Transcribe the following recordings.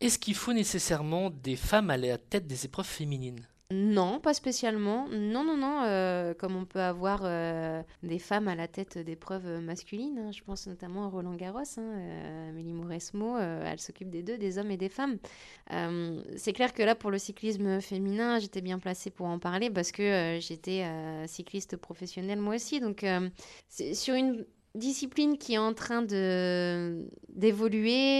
Est-ce qu'il faut nécessairement des femmes à la tête des épreuves féminines? Non, pas spécialement. Non, non, non. euh, comme on peut avoir euh, des femmes à la tête d'épreuves masculines. hein. Je pense notamment à Roland Garros. Hein, euh, Amélie elle s'occupe des deux, des hommes et des femmes. C'est clair que là, pour le cyclisme féminin, j'étais bien placée pour en parler parce que j'étais cycliste professionnelle moi aussi. Donc, sur une discipline qui est en train d'évoluer,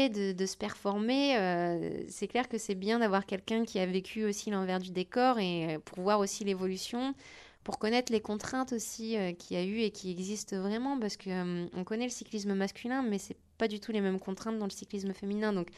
de, de se performer, euh, c'est clair que c'est bien d'avoir quelqu'un qui a vécu aussi l'envers du décor et euh, pour voir aussi l'évolution, pour connaître les contraintes aussi euh, qu'il y a eu et qui existent vraiment, parce que euh, on connaît le cyclisme masculin, mais c'est pas du tout les mêmes contraintes dans le cyclisme féminin. Donc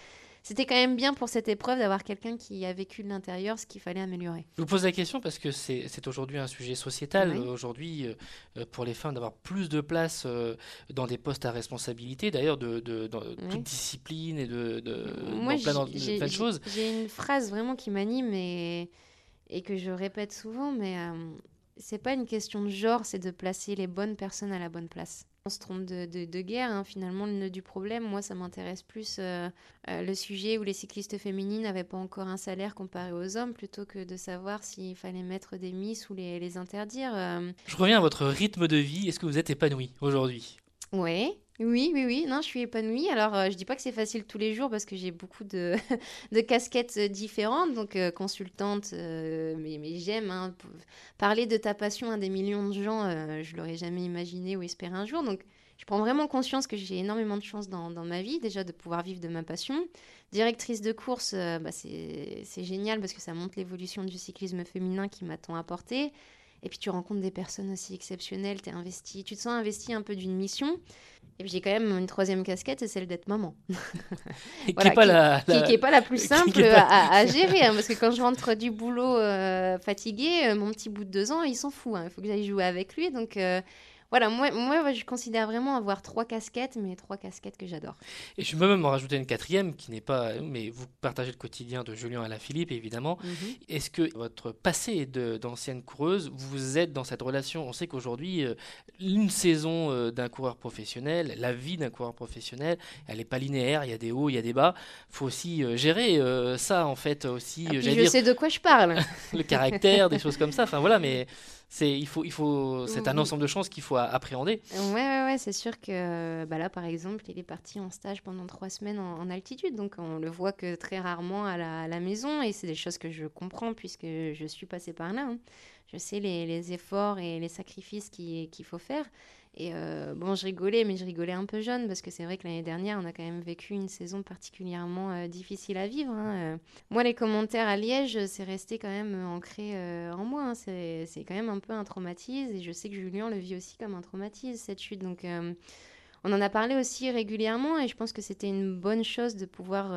c'était quand même bien pour cette épreuve d'avoir quelqu'un qui a vécu de l'intérieur ce qu'il fallait améliorer. Je vous pose la question parce que c'est aujourd'hui un sujet sociétal. Oui. Aujourd'hui, euh, euh, pour les femmes, d'avoir plus de place euh, dans des postes à responsabilité, d'ailleurs, de, de- dans Oui. toute discipline et de, de, Moi, dans plein, de choses. J'ai une phrase vraiment qui m'anime et, et que je répète souvent, mais euh, c'est pas une question de genre, c'est de placer les bonnes personnes à la bonne place. On se trompe de, guerre, hein, finalement, le nœud du problème, moi, ça m'intéresse plus euh, euh, le sujet où les cyclistes féminines n'avaient pas encore un salaire comparé aux hommes, plutôt que de savoir s'il fallait mettre des miss ou les, les interdire. euh. Je reviens à votre rythme de vie. Est-ce que vous êtes épanoui aujourd'hui? Ouais, oui, oui, oui. Non, je suis épanouie. Alors, euh, je dis pas que c'est facile tous les jours parce que j'ai beaucoup de, casquettes euh, différentes. Donc, euh, consultante, mais, j'aime hein, parler de ta passion à des millions de gens. je l'aurais jamais imaginé ou espéré un jour. Donc, je prends vraiment conscience que j'ai énormément de chance dans, dans ma vie, déjà de pouvoir vivre de ma passion. Directrice de course, bah, c'est génial parce que ça montre l'évolution du cyclisme féminin qui m'a tant apporté. Et puis tu rencontres des personnes aussi exceptionnelles, t'es investi, tu te sens investi un peu d'une mission. Et puis j'ai quand même une troisième casquette, c'est celle d'être maman, Voilà, qui est pas la, pas plus simple pas- à, à gérer, hein, parce que quand je rentre du boulot euh, fatiguée, euh, mon petit bout de deux ans, il s'en fout, hein, il faut que j'aille jouer avec lui. Donc euh, voilà, moi, moi je considère vraiment avoir trois casquettes, mais trois casquettes que j'adore. Et je peux même en rajouter une quatrième qui n'est pas. Mais vous partagez le quotidien de Julien à la Philippe, évidemment. Est-ce que votre passé d'ancienne coureuse, vous êtes dans cette relation? On sait qu'aujourd'hui, euh, une saison euh, d'un coureur professionnel, la vie d'un coureur professionnel, elle n'est pas linéaire, il y a des hauts, il y a des bas. Il faut aussi euh, gérer ça, en fait, aussi, Ah, je dire, sais de quoi je parle. le caractère, des choses comme ça. Enfin voilà, mais c'est il faut, il faut, c'est un Oui. ensemble de choses qu'il faut appréhender. Ouais, ouais, ouais, c'est sûr que bah là, par exemple, il est parti en stage pendant trois semaines en, en altitude, donc on le voit que très rarement à la, à la maison, et c'est des choses que je comprends puisque je suis passée par là. hein. Je sais les, les efforts et les sacrifices qui- qu'il faut faire. Et euh, bon, je rigolais, mais je rigolais un peu jeune parce que c'est vrai que l'année dernière, on a quand même vécu une saison particulièrement euh, difficile à vivre. hein. Euh, Moi, les commentaires à Liège, c'est resté quand même ancré en moi. hein. C'est quand même un peu un traumatisme et je sais que Julien le vit aussi comme un traumatisme, cette chute. Donc, on en a parlé aussi régulièrement et je pense que c'était une bonne chose de pouvoir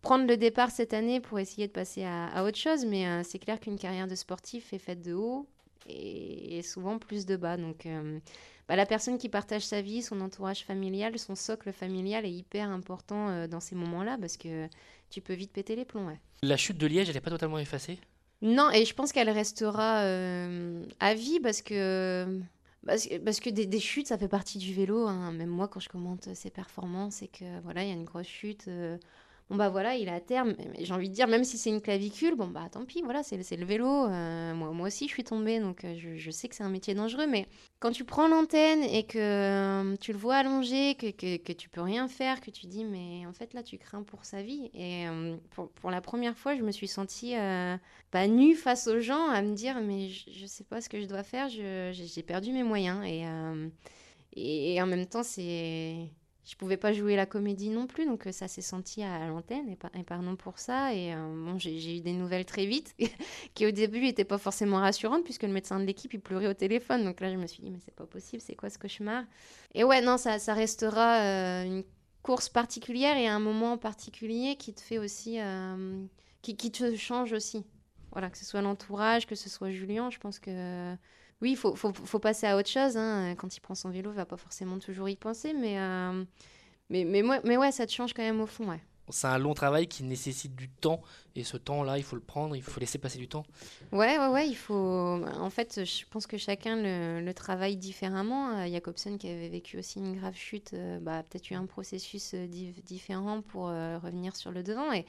prendre le départ cette année pour essayer de passer à, autre chose. Mais c'est clair qu'une carrière de sportif est faite de haut et, et souvent plus de bas. Donc, euh, bah, la personne qui partage sa vie, son entourage familial, son socle familial est hyper important euh, dans ces moments-là parce que tu peux vite péter les plombs. ouais. La chute de Liège, elle n'est pas totalement effacée? Non, et je pense qu'elle restera euh, à vie parce que, parce, que- parce que des, des chutes, ça fait partie du vélo. hein. Même moi, quand je commente ses performances, et que voilà, il y a une grosse chute. Bon, bah voilà, il est à terme. J'ai envie de dire, même si c'est une clavicule, bon, bah tant pis, voilà, c'est le vélo. euh, moi, moi aussi, je suis tombée, donc euh, je, je sais que c'est un métier dangereux. Mais quand tu prends l'antenne et que euh, tu le vois allongé, que, que, tu peux rien faire, que tu dis, mais en fait, là, tu crains pour sa vie. Et pour, pour la première fois, je me suis sentie. pas nue face aux gens à me dire mais je, je sais pas ce que je dois faire, j'ai perdu mes moyens et en même temps c'est je pouvais pas jouer la comédie non plus donc euh, ça s'est senti à, l'antenne et, par- et pardon pour ça. Et euh, bon j'ai eu des nouvelles très vite qui au début étaient pas forcément rassurantes puisque le médecin de l'équipe il pleurait au téléphone. Donc là je me suis dit mais c'est pas possible c'est quoi ce cauchemar? Et ouais non ça, restera euh, une course particulière et un moment particulier qui te fait aussi qui, qui te change aussi. Voilà, que ce soit l'entourage, que ce soit Julien, je pense que oui, il faut, faut, faut passer à autre chose. hein. Quand il prend son vélo, il va pas forcément toujours y penser, mais, euh, mais, mais, mais ouais, ça te change quand même au fond, ouais. c'est un long travail qui nécessite du temps. Et ce temps-là, il faut le prendre, il faut laisser passer du temps. Ouais, ouais, ouais. Il faut. En fait, je pense que chacun le, travaille différemment. Euh, Jacobson, qui avait vécu aussi une grave chute, euh, bah, a peut-être eu un processus euh, différent pour revenir sur le devant. Et,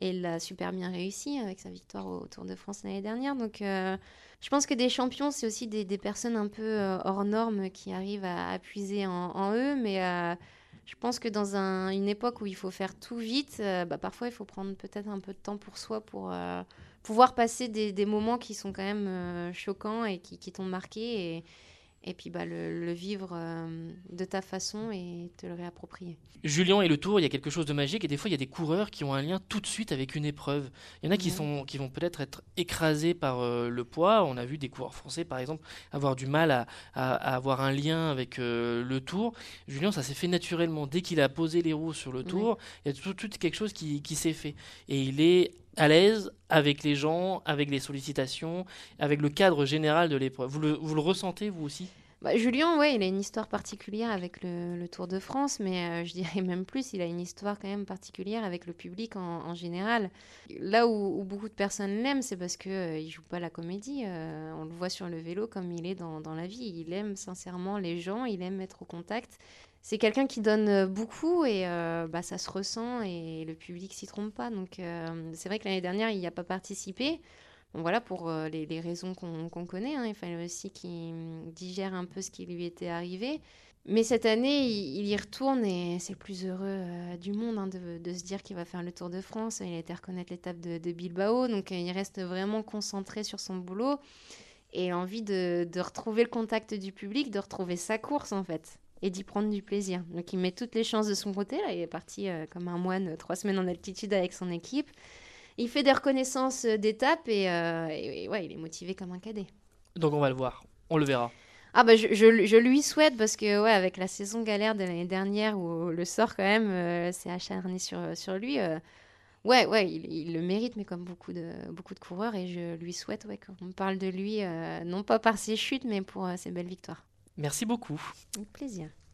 et il l'a super bien réussi avec sa victoire au Tour de France l'année dernière. Donc, je pense que des champions, c'est aussi des, personnes un peu hors normes qui arrivent à, puiser en, eux. Mais je pense que dans une époque où il faut faire tout vite, euh, bah, parfois il faut prendre peut-être un peu de temps pour soi pour euh, pouvoir passer des, moments qui sont quand même euh, choquants et qui, qui t'ont marqué. Et puis bah, le, vivre euh, de ta façon et te le réapproprier. Julien et le tour, il y a quelque chose de magique et des fois il y a des coureurs qui ont un lien tout de suite avec une épreuve. Il y en a qui, sont, qui vont peut-être être écrasés par euh, le poids. On a vu des coureurs français par exemple avoir du mal à, à, avoir un lien avec euh, le tour. Julien, ça s'est fait naturellement. Dès qu'il a posé les roues sur le tour, il y a tout, tout quelque chose qui, qui s'est fait. Et il est à l'aise avec les gens, avec les sollicitations, avec le cadre général de l'épreuve. Vous le, ressentez, vous aussi? Bah, Julien, ouais, il a une histoire particulière avec le, Tour de France, mais euh, je dirais même plus, il a une histoire quand même particulière avec le public en, général. Là où, beaucoup de personnes l'aiment, c'est parce qu'il euh, il joue pas la comédie. Euh, on le voit sur le vélo comme il est dans, dans, la vie. Il aime sincèrement les gens, il aime être au contact c'est quelqu'un qui donne euh, beaucoup et euh, bah, ça se ressent et le public s'y trompe pas. Donc euh, c'est vrai que l'année dernière, il n'y a pas participé. Voilà pour les, raisons qu'on connaît. Hein. Il fallait aussi qu'il digère un peu ce qui lui était arrivé. Mais cette année, il, y retourne et c'est le plus heureux du monde hein, de, se dire qu'il va faire le Tour de France. Il a été reconnaître l'étape de, Bilbao, donc il reste vraiment concentré sur son boulot et envie de retrouver le contact du public, de retrouver sa course en fait et d'y prendre du plaisir. Donc il met toutes les chances de son côté. Là, il est parti euh, comme un moine euh, trois semaines en altitude avec son équipe. Il fait des reconnaissances euh, d'étapes et, ouais, il est motivé comme un cadet. Donc on va le voir, on le verra. Ah bah je, je, lui souhaite parce que ouais avec la saison galère de l'année dernière où le sort quand même s'est acharné sur, sur lui, ouais ouais il, le mérite mais comme beaucoup de beaucoup de coureurs et je lui souhaite ouais qu'on parle de lui non pas par ses chutes mais pour ses belles victoires. Merci beaucoup. Avec plaisir.